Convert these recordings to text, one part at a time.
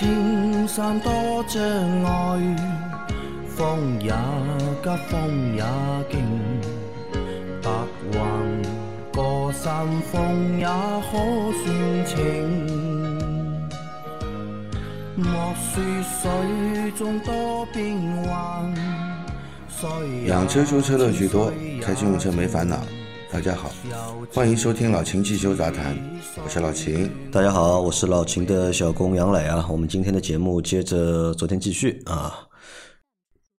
莫说青山多障碍，风也急，风也劲，白云过山峰也可算情。莫说水中多变幻，水也养车修车乐趣多，开车用车没烦恼。大家好，欢迎收听老秦汽修杂谈，我是老秦。大家好，我是老秦的小工杨磊啊。我们今天的节目接着昨天继续啊。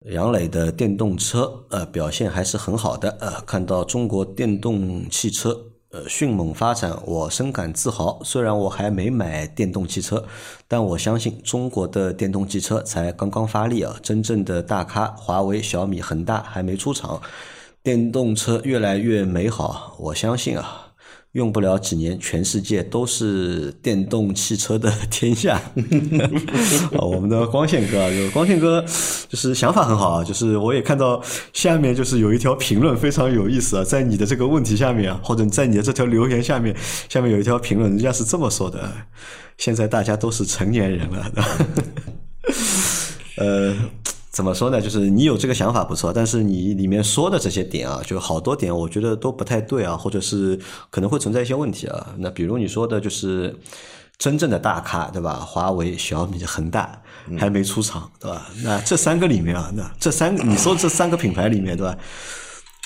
杨磊的电动车呃表现还是很好的呃，看到中国电动汽车呃迅猛发展，我深感自豪。虽然我还没买电动汽车，但我相信中国的电动汽车才刚刚发力啊，真正的大咖华为、小米、恒大还没出场。电动车越来越美好，我相信啊，用不了几年，全世界都是电动汽车的天下。啊，我们的光线哥，啊，就光线哥，就是想法很好啊，就是我也看到下面就是有一条评论非常有意思啊，在你的这个问题下面啊，或者在你的这条留言下面，下面有一条评论，人家是这么说的：现在大家都是成年人了，呃。怎么说呢？就是你有这个想法不错，但是你里面说的这些点啊，就好多点，我觉得都不太对啊，或者是可能会存在一些问题啊。那比如你说的就是真正的大咖，对吧？华为、小米、恒大还没出场，对吧？那这三个里面啊，那这三个你说这三个品牌里面，对吧？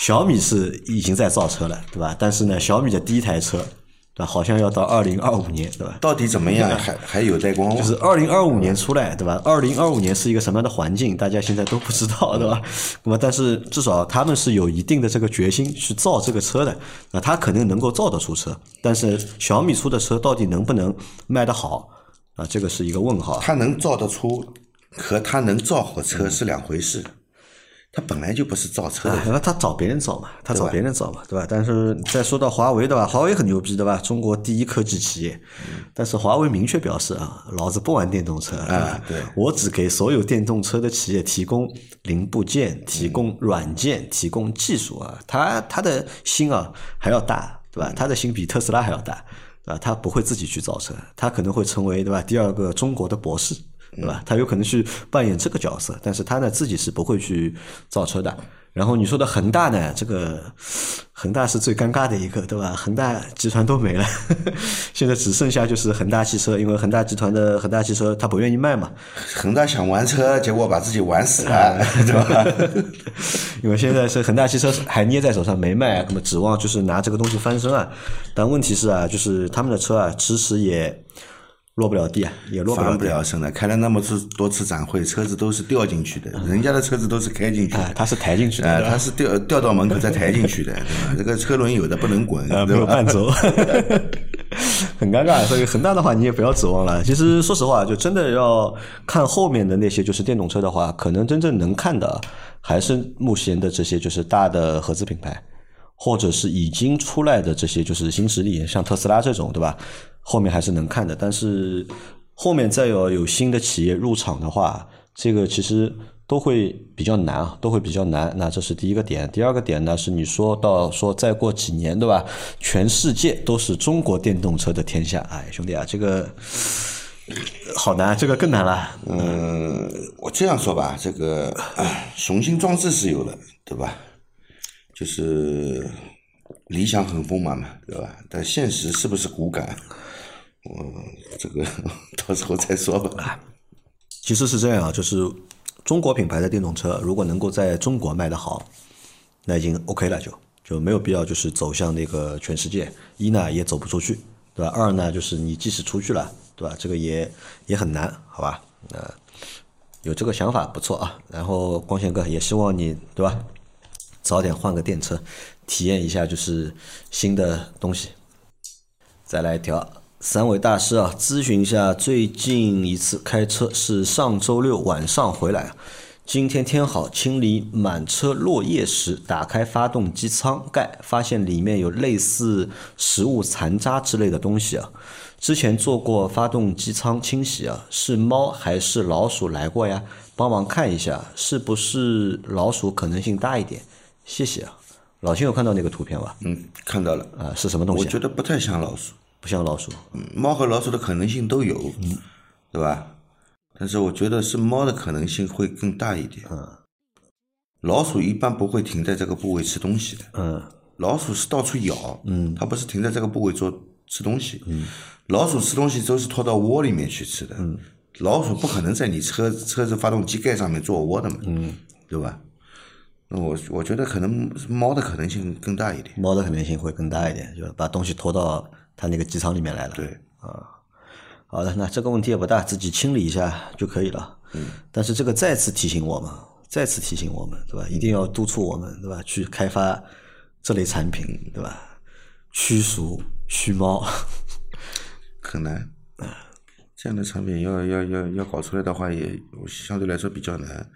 小米是已经在造车了，对吧？但是呢，小米的第一台车。对吧？好像要到二零二五年，对吧？到底怎么样？还还有待观望。就是二零二五年出来，对吧？二零二五年是一个什么样的环境？大家现在都不知道，对吧？那么，但是至少他们是有一定的这个决心去造这个车的。那他肯定能够造得出车，但是小米出的车到底能不能卖得好？啊，这个是一个问号。他能造得出，和他能造好车是两回事。他本来就不是造车的，那他找别人造嘛，他找别人造嘛，对吧？但是再说到华为，对吧？华为很牛逼，对吧？中国第一科技企业，但是华为明确表示啊，老子不玩电动车啊，对，我只给所有电动车的企业提供零部件、提供软件、提供技术啊。他他的心啊还要大，对吧？他的心比特斯拉还要大，对吧？他不会自己去造车，他可能会成为对吧第二个中国的博士。对吧？他有可能去扮演这个角色，但是他呢自己是不会去造车的。然后你说的恒大呢，这个恒大是最尴尬的一个，对吧？恒大集团都没了，现在只剩下就是恒大汽车，因为恒大集团的恒大汽车他不愿意卖嘛。恒大想玩车，结果把自己玩死了，对吧？因为现在是恒大汽车还捏在手上没卖，那么指望就是拿这个东西翻身啊。但问题是啊，就是他们的车啊，迟迟也。落不了地啊，也落不了地。翻不了身的，开了那么次多次展会，车子都是掉进去的，人家的车子都是开进去的，他是抬进去的，他是掉掉到门口再抬进去的，对吧？这个车轮有的不能滚，没有伴奏，很尴尬。所以恒大的话，你也不要指望了。其实说实话，就真的要看后面的那些就是电动车的话，可能真正能看的还是目前的这些就是大的合资品牌，或者是已经出来的这些就是新势力，像特斯拉这种，对吧？后面还是能看的，但是后面再有有新的企业入场的话，这个其实都会比较难啊，都会比较难。那这是第一个点。第二个点呢，是你说到说再过几年，对吧？全世界都是中国电动车的天下。哎，兄弟啊，这个好难，这个更难了。嗯，我这样说吧，这个雄心壮志是有的，对吧？就是理想很丰满嘛，对吧？但现实是不是骨感？嗯，这个 到时候再说吧。其实是这样啊，就是中国品牌的电动车，如果能够在中国卖得好，那已经 OK 了，就就没有必要就是走向那个全世界。一呢也走不出去，对吧？二呢就是你即使出去了，对吧？这个也也很难，好吧？那有这个想法不错啊。然后光线哥也希望你，对吧？早点换个电车，体验一下就是新的东西。再来一条。三位大师啊，咨询一下，最近一次开车是上周六晚上回来，今天天好，清理满车落叶时，打开发动机舱盖，发现里面有类似食物残渣之类的东西啊。之前做过发动机舱清洗啊，是猫还是老鼠来过呀？帮忙看一下，是不是老鼠可能性大一点？谢谢啊。老秦有看到那个图片吧？嗯，看到了啊，是什么东西？我觉得不太像老鼠。不像老鼠，猫和老鼠的可能性都有，嗯对吧？但是我觉得是猫的可能性会更大一点。嗯老鼠一般不会停在这个部位吃东西的，嗯老鼠是到处咬，嗯，它不是停在这个部位做吃东西，嗯，老鼠吃东西都是拖到窝里面去吃的，嗯，老鼠不可能在你车车子发动机盖上面做窝的嘛，嗯，对吧？那我我觉得可能猫的可能性更大一点，猫的可能性会更大一点，就把东西拖到它那个机舱里面来了。对，啊好的，那这个问题也不大，自己清理一下就可以了。嗯，但是这个再次提醒我们，再次提醒我们，对吧？一定要督促我们，对吧？去开发这类产品，对吧？驱鼠、驱猫，很难。这样的产品要要要要搞出来的话也，相对来说比较难。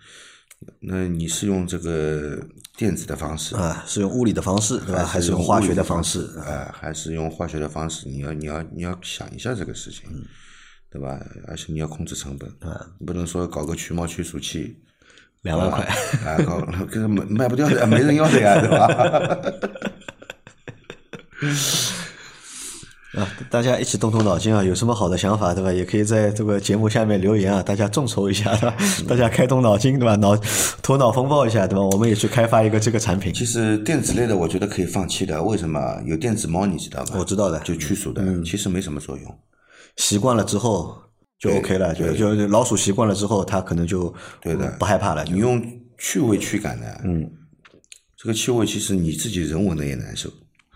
那你是用这个电子的方式啊，是用物理的方式，对吧？还是用用化学的方方式？啊，还是用化学的方式？你要你要你要想一下这个事情，对吧？而且你要控制成本，你不能说搞个驱猫驱鼠器，两万块，啊，搞这个卖卖不掉的，没人要的呀，对吧？啊，大家一起动动脑筋啊，有什么好的想法，对吧？也可以在这个节目下面留言啊，大家众筹一下，对吧？大家开动脑筋，对吧？脑头脑风暴一下，对吧？我们也去开发一个这个产品。其实电子类的，我觉得可以放弃的。为什么？有电子猫，你知道吗？我知道的就驱鼠的，嗯其实没什么作用。习惯了之后就 OK 了，就就老鼠习惯了之后，它可能就对的不害怕了。你用趣味驱赶的，嗯，这个气味其实你自己人闻的也难受，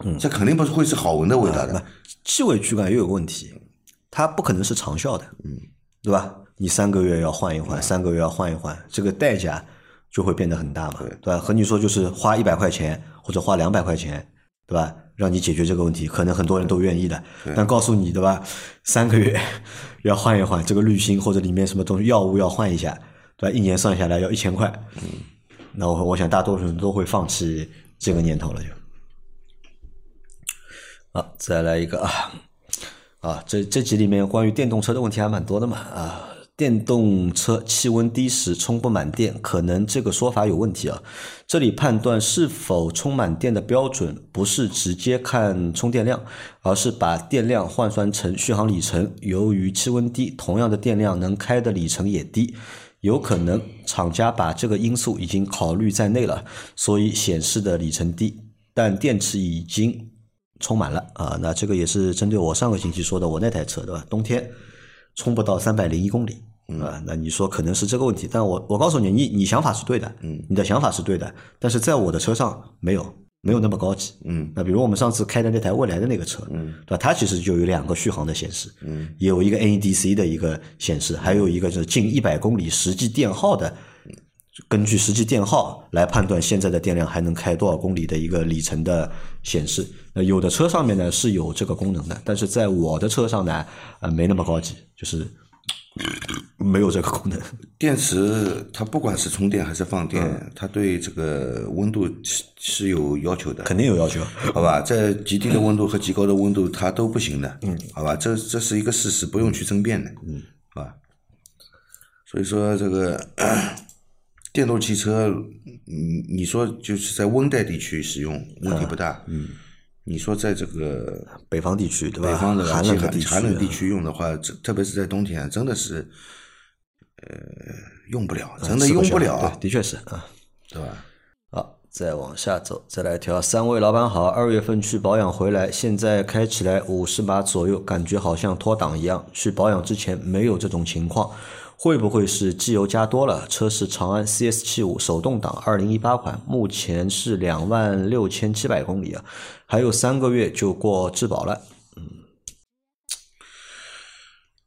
嗯，这肯定不是会是好闻的味道的。气味驱赶又有个问题，它不可能是长效的，嗯，对吧？你三个月要换一换，三个月要换一换，这个代价就会变得很大嘛，对吧？和你说就是花一百块钱或者花两百块钱，对吧？让你解决这个问题，可能很多人都愿意的。但告诉你，对吧？三个月要换一换这个滤芯或者里面什么东西药物要换一下，对吧？一年算下来要一千块，嗯，那我我想大多数人都会放弃这个念头了就。啊，再来一个啊啊！这这集里面关于电动车的问题还蛮多的嘛啊！电动车气温低时充不满电，可能这个说法有问题啊。这里判断是否充满电的标准，不是直接看充电量，而是把电量换算成续航里程。由于气温低，同样的电量能开的里程也低。有可能厂家把这个因素已经考虑在内了，所以显示的里程低，但电池已经充满了啊。那这个也是针对我上个星期说的我那台车对吧？冬天充不到三百零一公里啊。那你说可能是这个问题，但我我告诉你，你你想法是对的，嗯，你的想法是对的，但是在我的车上没有没有那么高级，嗯，那比如我们上次开的那台未来的那个车，嗯，对吧？它其实就有两个续航的显示，嗯，也有一个 NEDC 的一个显示，还有一个是近一百公里实际电耗的。根据实际电耗来判断现在的电量还能开多少公里的一个里程的显示。那有的车上面呢是有这个功能的，但是在我的车上呢，呃，没那么高级，就是 没有这个功能。电池它不管是充电还是放电，嗯它对这个温度是是有要求的，肯定有要求。好吧？在极低的温度和极高的温度它都不行的，嗯，好吧？这这是一个事实，不用去争辩的，嗯，好吧？所以说这个电动汽车，你你说就是在温带地区使用问题不大，嗯，你说在这个北方地区对吧？北方的寒冷地区，寒冷地区用的话，这特别是在冬天，真的是，呃，用不了，真的用不了，对，的确是啊。对吧？好，再往下走，再来一条。三位老板好，二月份去保养回来，现在开起来五十码左右，感觉好像脱档一样。去保养之前没有这种情况，会不会是机油加多了？车是长安 CS 七五手动挡，二零一八款，目前是两万六千七百公里啊，还有三个月就过质保了。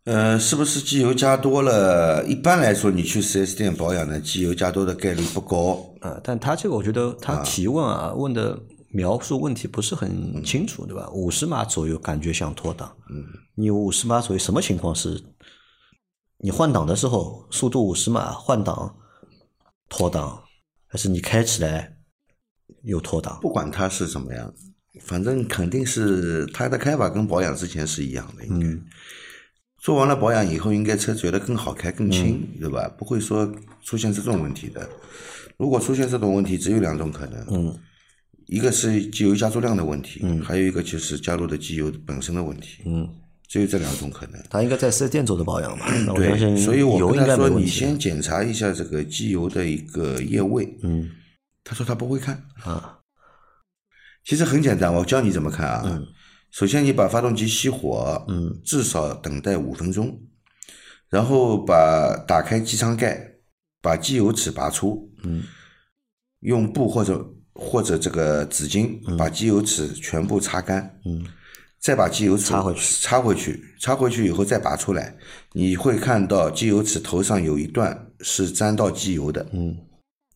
呃，是不是机油加多了？一般来说，你去 4S 店保养呢，机油加多的概率不高。啊，但他这个我觉得他提问啊，问的描述问题不是很清楚，对吧？五十码左右感觉像脱档，嗯，你五十码左右什么情况是？你换挡的时候速度五十码换挡脱档，还是你开起来有脱档？不管它是什么样，反正肯定是它的开法跟保养之前是一样的。应该、做完了保养以后，应该车觉得更好开、更轻，对吧？不会说出现这种问题的。如果出现这种问题，只有两种可能。嗯，一个是机油加注量的问题，嗯，还有一个就是加入的机油本身的问题。嗯，只有这两种可能。他应该在四 S 店做的保养嘛？那我相对，所以我油跟他说。你先检查一下这个机油的一个液位。嗯他说他不会看。啊其实很简单，我教你怎么看啊。首先，你把发动机熄火，嗯，至少等待五分钟，然后把打开机舱盖，把机油尺拔出，嗯，用布或者或者这个纸巾把机油尺全部擦干，嗯，再把机油尺插回去，插回去，插回去以后再拔出来，你会看到机油尺头上有一段是沾到机油的，嗯，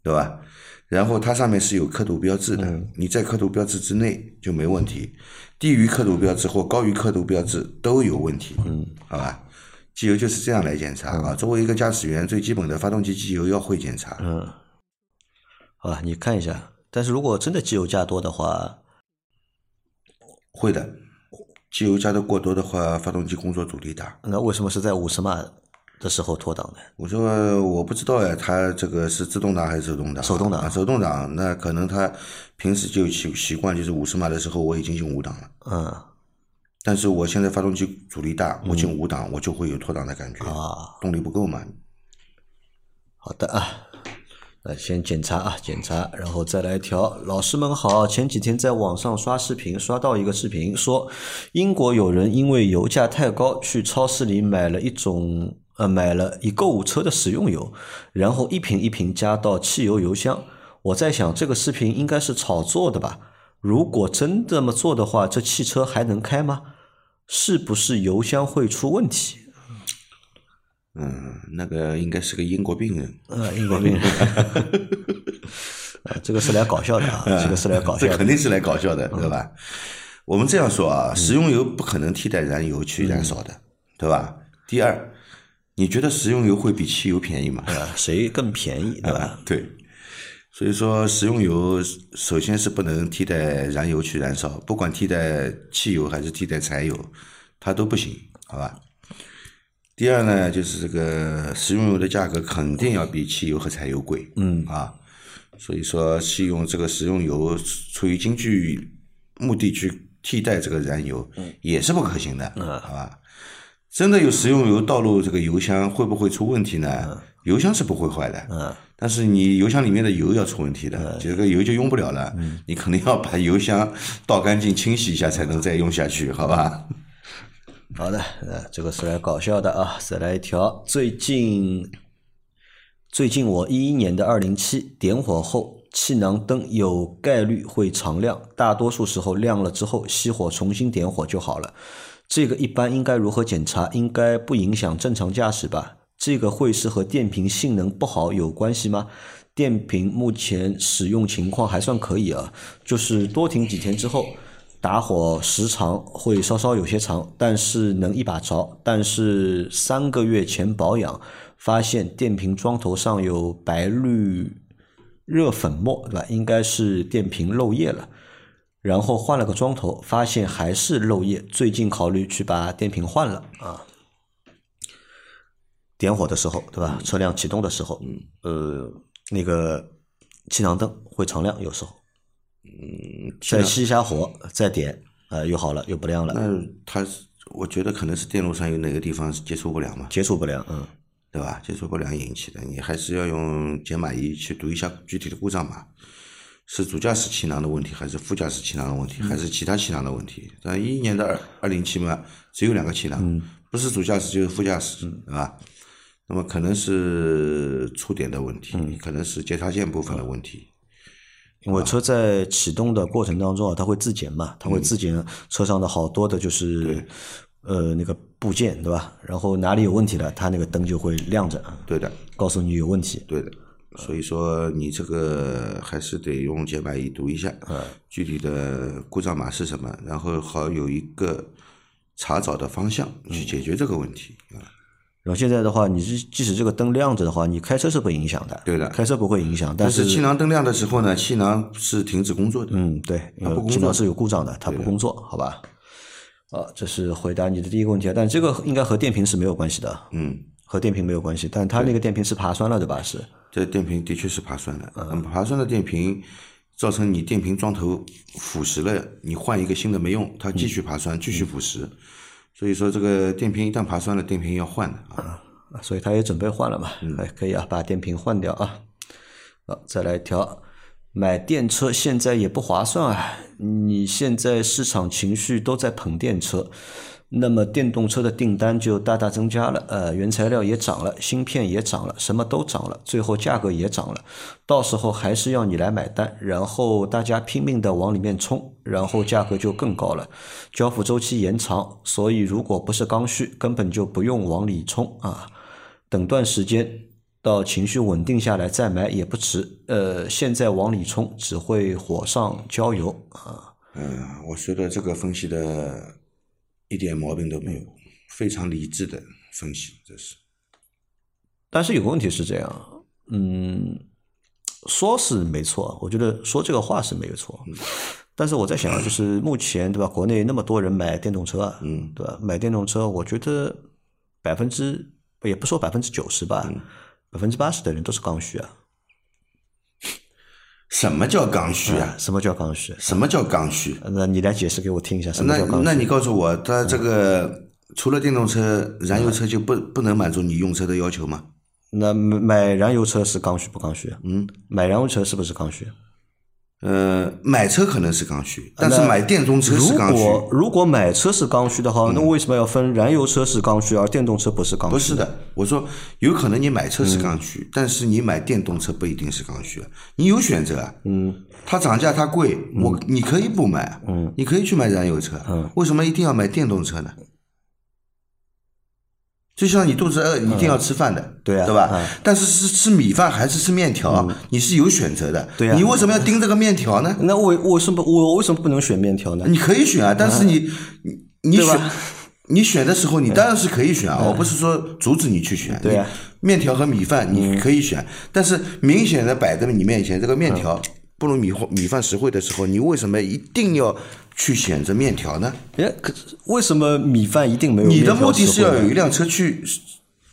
对吧？然后它上面是有刻度标志的，嗯你在刻度标志之内就没问题，低于刻度标志或高于刻度标志都有问题，嗯，好吧？机油就是这样来检查啊。作为一个驾驶员，最基本的发动机机油要会检查，嗯，好吧，你看一下。但是如果真的机油加多的话，会的。机油加的过多的话，发动机工作阻力大。那为什么是在五十码的时候脱档呢？我说我不知道呀，它这个是自动挡还是手动挡？手动挡啊，手动挡，那可能它平时就习习惯，就是五十码的时候我已经进五档了。嗯但是我现在发动机阻力大，我进五档我就会有脱档的感觉，啊，动力不够嘛。好的啊，先检查啊，检查，然后再来调。老师们好，前几天在网上刷视频，刷到一个视频，说英国有人因为油价太高，去超市里买了一种呃买了一购物车的食用油，然后一瓶一瓶加到汽油油箱。我在想，这个视频应该是炒作的吧？如果真这么做的话，这汽车还能开吗？是不是油箱会出问题？嗯，那个应该是个英国病人，呃，英国病人，啊，这个是来搞笑的啊，这个是来搞笑的这肯。定是来搞笑的，对吧？我们这样说啊，食用油不可能替代燃油去燃烧的，对吧？第二，你觉得食用油会比汽油便宜吗？啊，谁更便宜，对吧？啊，对。所以说，食用油首先是不能替代燃油去燃烧，不管替代汽油还是替代柴油，它都不行，好吧？第二呢，就是这个食用油的价格肯定要比汽油和柴油贵，嗯啊，所以说是用这个食用油出于经济目的去替代这个燃油，也是不可行的，嗯好吧？真的有食用油倒入这个油箱，会不会出问题呢？油箱是不会坏的，嗯但是你油箱里面的油要出问题的，这个油就用不了了。你肯定要把油箱倒干净、清洗一下，才能再用下去，好吧？好的，呃，这个是来搞笑的啊，再来一条。最近，最近我一一年的二零七点火后，气囊灯有概率会常亮，大多数时候亮了之后熄火重新点火就好了。这个一般应该如何检查？应该不影响正常驾驶吧？这个会是和电瓶性能不好有关系吗？电瓶目前使用情况还算可以啊，就是多停几天之后，打火时长会稍稍有些长，但是能一把着。但是三个月前保养，发现电瓶桩头上有白绿热粉末，对吧？应该是电瓶漏液了。然后换了个桩头，发现还是漏液。最近考虑去把电瓶换了啊。点火的时候，对吧？车辆启动的时候，嗯呃，那个气囊灯会常亮，有时候。嗯，再熄一下火，再点，呃，又好了，又不亮了，那它是，我觉得可能是电路上有哪个地方是接触不良嘛，接触不良，嗯，对吧？接触不良引起的，你还是要用解码仪去读一下具体的故障码，是主驾驶气囊的问题，还是副驾驶气囊的问题，还是其他气囊的问题？但一一年的二二零七嘛，只有两个气囊，不是主驾驶就是副驾驶，对吧？那么可能是触点的问题，可能是接插线部分的问题。因为车在启动的过程当中啊，它会自检嘛，它会自检车上的好多的就是呃那个部件，对吧？然后哪里有问题了，它那个灯就会亮着，对的，告诉你有问题。对的。所以说你这个还是得用解码仪读一下，具体的故障码是什么，然后好有一个查找的方向去解决这个问题啊。然后现在的话，你是即使这个灯亮着的话，你开车是不影响的，对的开车不会影响，但但是气囊灯亮的时候呢，气囊是停止工作的。嗯，对，因不工作气囊是有故障的，它不工作，好吧？啊，这是回答你的第一个问题，但这个应该和电瓶是没有关系的，嗯，和电瓶没有关系，但它那个电瓶是爬栓了，对吧？是，这电瓶的确是爬栓的。嗯爬栓的电瓶造成你电瓶桩头腐蚀了，你换一个新的没用，它继续爬栓，继续腐蚀。所以说这个电瓶一旦爬酸了，电瓶要换的啊。啊，所以他也准备换了嘛，哎，可以啊，把电瓶换掉啊。好，再来一条，买电车现在也不划算啊。你现在市场情绪都在捧电车，那么电动车的订单就大大增加了，呃，原材料也涨了，芯片也涨了，什么都涨了，最后价格也涨了，到时候还是要你来买单，然后大家拼命的往里面冲，然后价格就更高了，交付周期延长，所以如果不是刚需，根本就不用往里冲啊。等段时间到情绪稳定下来再买也不迟。呃，现在往里冲只会火上浇油啊。嗯，我觉得这个分析的一点毛病都没有，非常理智的分析，这是。但是有个问题是这样，嗯，说是没错，我觉得说这个话是没有错。但是我在想，就是目前对吧，国内那么多人买电动车啊，嗯，对吧？买电动车，我觉得百分之。也不说百分之九十吧，百分之八十的人都是刚需啊。什么叫刚需啊？什么叫刚需？什么叫刚需？那你来解释给我听一下，什么叫刚需？那你告诉我，它这个除了电动车，燃油车就不不能满足你用车的要求吗？那买燃油车是刚需不刚需？嗯，买燃油车是不是刚需？呃，买车可能是刚需，但是买电动车是刚需。如果如果买车是刚需的话，那为什么要分燃油车是刚需，而电动车不是刚需？不是的，我说有可能你买车是刚需，但是你买电动车不一定是刚需，你有选择啊。嗯，它涨价它贵，我你可以不买，嗯，你可以去买燃油车，嗯，为什么一定要买电动车呢？就像你肚子饿，一定要吃饭的，对啊，对吧？但是是吃米饭还是吃面条，你是有选择的。对啊，你为什么要盯这个面条呢？那我为什么我为什么不能选面条呢？你可以选啊，但是你你你选你选的时候，你当然是可以选啊，我不是说阻止你去选。对啊，面条和米饭你可以选，但是明显的摆在你面前，这个面条不如米米饭实惠的时候，你为什么一定要？去选择面条呢？哎，可是为什么米饭一定没有？你的目的是要有一辆车去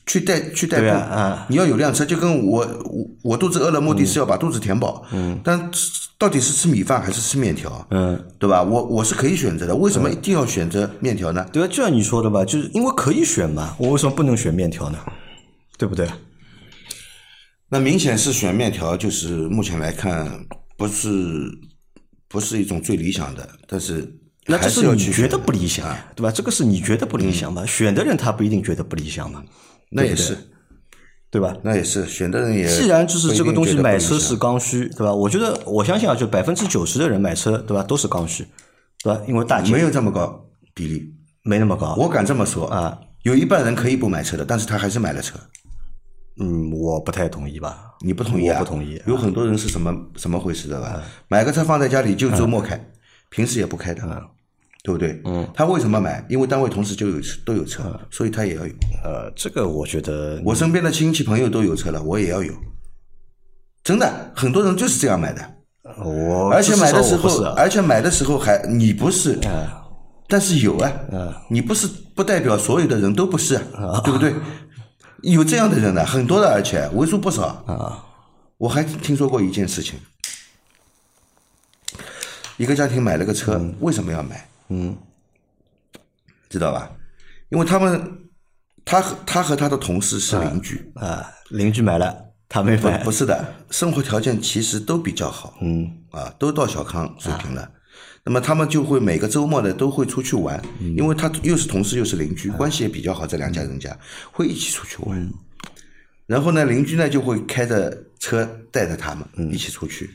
去代去代步啊！你要有辆车，就跟我我我肚子饿了，目的是要把肚子填饱。嗯。但到底是吃米饭还是吃面条？嗯，对吧？我我是可以选择的，为什么一定要选择面条呢？对啊，就像你说的吧，就是因为可以选嘛，我为什么不能选面条呢？对不对？那明显是选面条，就是目前来看不是。不是一种最理想的，但是那这是你觉得不理想，对吧？这个是你觉得不理想嘛？选的人他不一定觉得不理想嘛？那也是，对吧？那也是，选的人也既然就是这个东西买车是刚需，对吧？我觉得我相信啊，就百分之九十的人买车，对吧？都是刚需，对吧？因为大没有这么高比例，没那么高。我敢这么说啊，有一半人可以不买车的，但是他还是买了车。嗯，我不太同意吧？你不同意啊？不同意。有很多人是什么什么回事的吧？买个车放在家里就周末开，平时也不开的，对不对？嗯。他为什么买？因为单位同事就有，都有车，所以他也要有。呃，这个我觉得，我身边的亲戚朋友都有车了，我也要有。真的，很多人就是这样买的。我而且买的时候，而且买的时候还你不是，但是有啊。你不是不代表所有的人都不是，对不对？有这样的人呢，很多的，而且为数不少啊！我还听说过一件事情，一个家庭买了个车，为什么要买？嗯，知道吧？因为他们，他和他和他的同事是邻居啊，邻居买了，他没买。不是的，生活条件其实都比较好，嗯，啊，都到小康水平了。那么他们就会每个周末呢都会出去玩，因为他又是同事又是邻居，关系也比较好。这两家人家会一起出去玩，然后呢，邻居呢就会开着车带着他们一起出去，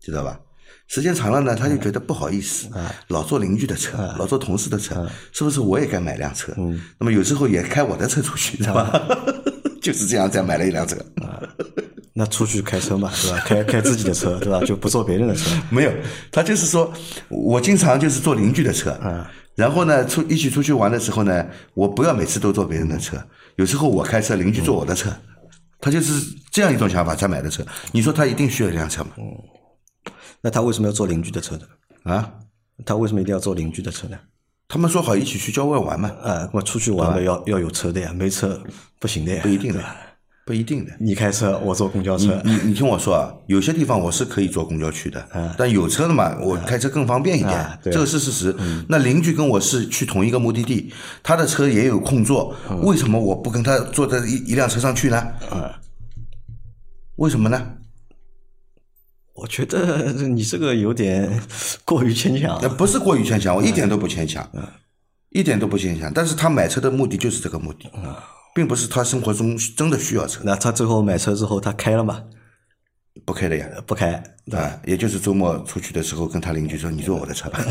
知道吧？时间长了呢，他就觉得不好意思，老坐邻居的车，老坐同事的车，是不是我也该买辆车？那么有时候也开我的车出去，知道吧？就是这样，再买了一辆车。那出去开车嘛，对吧？开开自己的车，对吧？就不坐别人的车。没有，他就是说，我经常就是坐邻居的车，嗯，然后呢，出一起出去玩的时候呢，我不要每次都坐别人的车，有时候我开车，邻居坐我的车，他就是这样一种想法才买的车。你说他一定需要一辆车吗？嗯，那他为什么要坐邻居的车呢？啊，他为什么一定要坐邻居的车呢？他们说好一起去郊外玩嘛。啊，我出去玩嘛，要要有车的呀，没车不行的呀。不一定的。不一定的。你开车，我坐公交车。你你听我说啊，有些地方我是可以坐公交去的，但有车的嘛，我开车更方便一点啊，这个是事实。那邻居跟我是去同一个目的地，他的车也有空座，为什么我不跟他坐在一一辆车上去呢？为什么呢？我觉得你这个有点过于牵强呃，了。不是过于牵强，我一点都不牵强，一点都不牵强。但是他买车的目的就是这个目的，并不是他生活中真的需要车，那他最后买车之后，他开了吗？不开了呀。不开？啊，也就是周末出去的时候，跟他邻居说：“你坐我的车吧。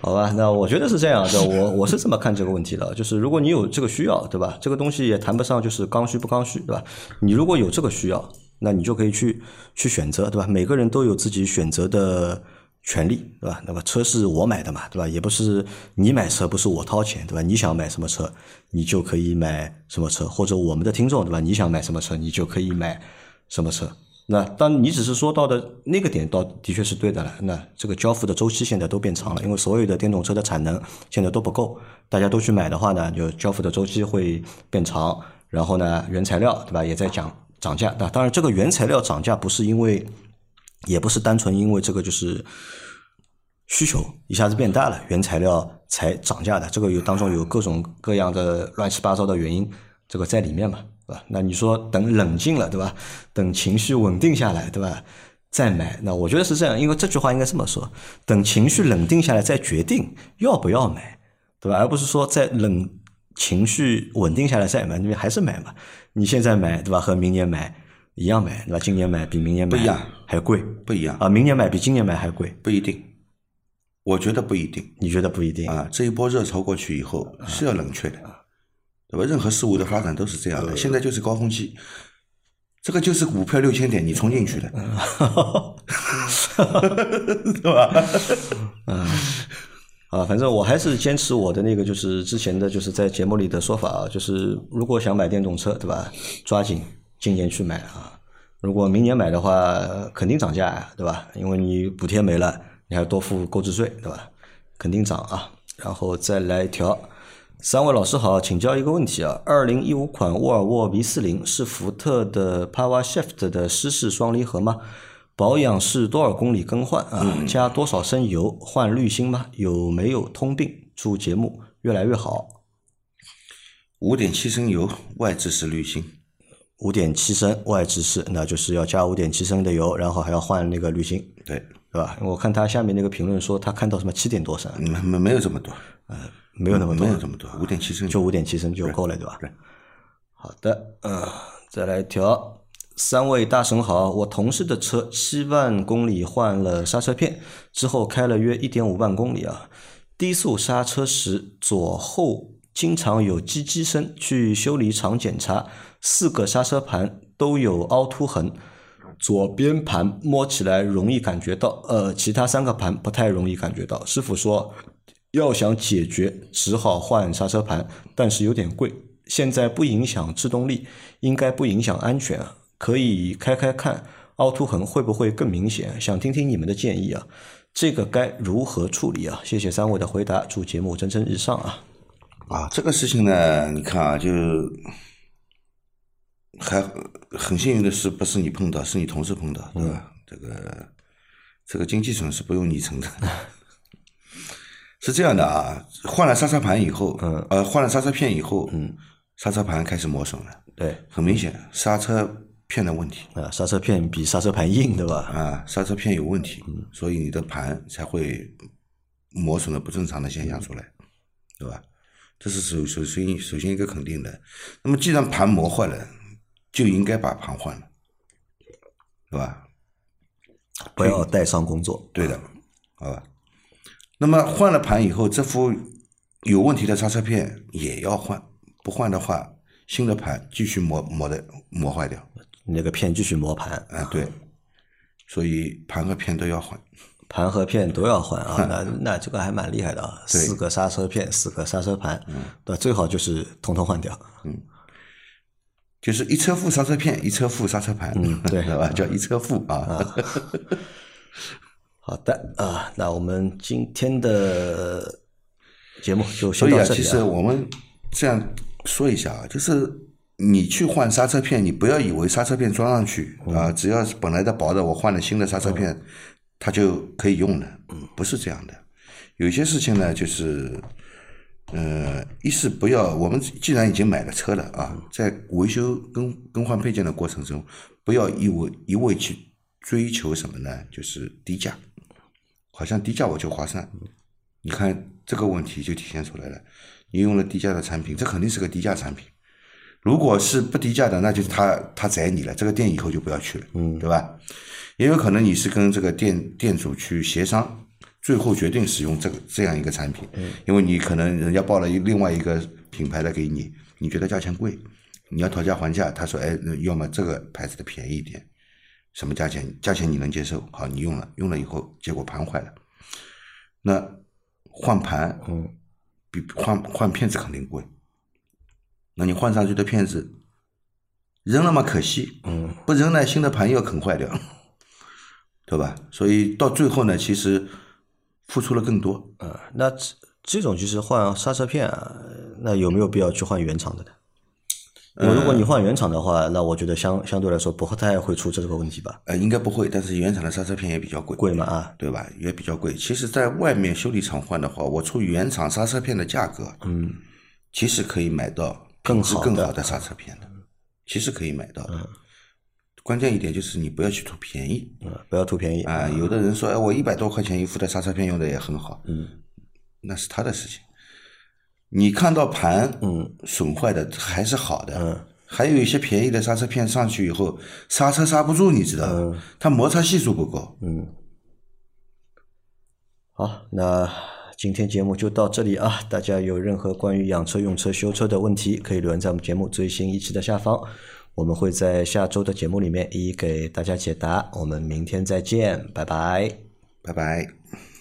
好吧，那我觉得是这样的，我我是这么看这个问题的，就是如果你有这个需要，对吧？这个东西也谈不上就是刚需不刚需，对吧？你如果有这个需要，那你就可以去去选择，对吧？每个人都有自己选择的权利，对吧？那么车是我买的嘛，对吧？也不是你买车不是我掏钱，对吧？你想买什么车，你就可以买什么车，或者我们的听众，对吧？你想买什么车，你就可以买什么车。那当你只是说到的那个点，倒的确是对的了。那这个交付的周期现在都变长了，因为所有的电动车的产能现在都不够，大家都去买的话呢，就交付的周期会变长。然后呢，原材料对吧也在涨涨价。那当然，这个原材料涨价不是因为，也不是单纯因为这个就是需求一下子变大了，原材料才涨价的。这个有当中有各种各样的乱七八糟的原因，这个在里面嘛，对吧？那你说等冷静了，对吧？等情绪稳定下来，对吧？再买，那我觉得是这样，因为这句话应该这么说：等情绪冷定下来再决定要不要买，对吧？而不是说在冷情绪稳定下来再买，你还是买嘛？你现在买，对吧？和明年买一样买，对吧？今年买比明年买不一样还贵”不一样，啊，明年买比今年买还贵，不一定，我觉得不一定。你觉得不一定？啊。这一波热潮过去以后是要冷却的，对吧？任何事物的发展都是这样的，现在就是高峰期，这个就是股票六千点你冲进去的，对吧？啊，反正我还是坚持我的那个，就是之前的就是在节目里的说法啊，就是如果想买电动车，对吧？抓紧今年去买啊。如果明年买的话，肯定涨价呀，对吧？因为你补贴没了，你还多付购置税，对吧？肯定涨啊。然后再来一条，三位老师好，请教一个问题啊，二零一五款沃尔沃 V 四零是福特的 PowerShift 的湿式双离合吗？保养是多少公里更换啊？加多少升油？换滤芯吗？有没有通病？祝节目越来越好。五点七升油，外置式滤芯，五点七升外置式，那就是要加五点七升的油，然后还要换那个滤芯，对，对吧？我看他下面那个评论说他看到什么七点多升，没没没有这么多，呃没有那么多没，有这么多，五点七升就五点七升就够了，对吧？对好的，嗯，再来一条。三位大神好，我同事的车七万公里换了刹车片，之后开了约一点五万公里啊。低速刹车时左后经常有叽叽声，去修理厂检查，四个刹车盘都有凹凸痕，左边盘摸起来容易感觉到，呃，其他三个盘不太容易感觉到。师傅说，要想解决，只好换刹车盘，但是有点贵。现在不影响制动力，应该不影响安全，可以开开看凹凸痕会不会更明显？想听听你们的建议啊，这个该如何处理啊？谢谢三位的回答，祝节目蒸蒸日上啊！啊，这个事情呢，你看啊，就还很幸运的是，不是你碰到，是你同事碰到，对吧？这个这个经济损失不用你承担。是这样的啊，换了刹车盘以后，嗯呃，换了刹车片以后，嗯，刹车盘开始磨损了，对，很明显刹车片的问题啊，刹车片比刹车盘硬，对吧？啊，刹车片有问题，所以你的盘才会磨损的不正常的现象出来，对吧？这是首首先首先一个肯定的。那么既然盘磨坏了，就应该把盘换了，对吧？不要带伤工作。对的，好吧。那么换了盘以后，这副有问题的刹车片也要换，不换的话，新的盘继续磨磨的磨坏掉。那个片继续磨盘，啊，对，所以盘和片都要换。盘和片都要换啊，那那这个还蛮厉害的啊，四个刹车片，四个刹车盘，嗯，那，最好就是通通换掉。就是一车副刹车片，一车副刹车盘，嗯对 吧？叫一车副啊。好的啊，那我们今天的节目就所以啊，其先到这里啊。实我们这样说一下啊，就是你去换刹车片，你不要以为刹车片装上去啊，只要是本来的薄的，我换了新的刹车片，它就可以用了。嗯不是这样的。有些事情呢，就是，呃，一是不要，我们既然已经买了车了啊，在维修更更换配件的过程中，不要一味一味去追求什么呢？就是低价，好像低价我就划算。你看这个问题就体现出来了，你用了低价的产品，这肯定是个低价产品。如果是不低价的，那就是他他宰你了，这个店以后就不要去了，嗯，对吧？也有可能你是跟这个店店主去协商，最后决定使用这个这样一个产品，因为你可能人家报了一另外一个品牌的给你，你觉得价钱贵，你要讨价还价，他说哎，那要么这个牌子的便宜一点，什么价钱？价钱你能接受？好，你用了，用了以后结果盘坏了，那换盘，嗯，比换换片子肯定贵。那你换上去的片子扔了嘛可惜，嗯，不扔呢新的盘又啃坏掉，对吧？所以到最后呢，其实付出了更多。呃，那这这种就是换刹车片啊，那有没有必要去换原厂的呢？我如果你换原厂的话，那我觉得相相对来说不太会出这个问题吧？呃，应该不会，但是原厂的刹车片也比较贵，贵嘛啊，对吧？也比较贵。其实，在外面修理厂换的话，我出原厂刹车片的价格，嗯，其实可以买到更好的更好的刹车片的，其实可以买到的。关键一点就是你不要去图便宜嗯，不要图便宜啊！有的人说，哎，我一百多块钱一副的刹车片用的也很好，嗯，那是他的事情。你看到盘，嗯，损坏的还是好的，嗯，还有一些便宜的刹车片上去以后，刹车刹不住，你知道吗？它摩擦系数不够，嗯好，那今天节目就到这里啊！大家有任何关于养车、用车、修车的问题，可以留言在我们节目最新一期的下方，我们会在下周的节目里面一一给大家解答。我们明天再见，拜拜。拜拜。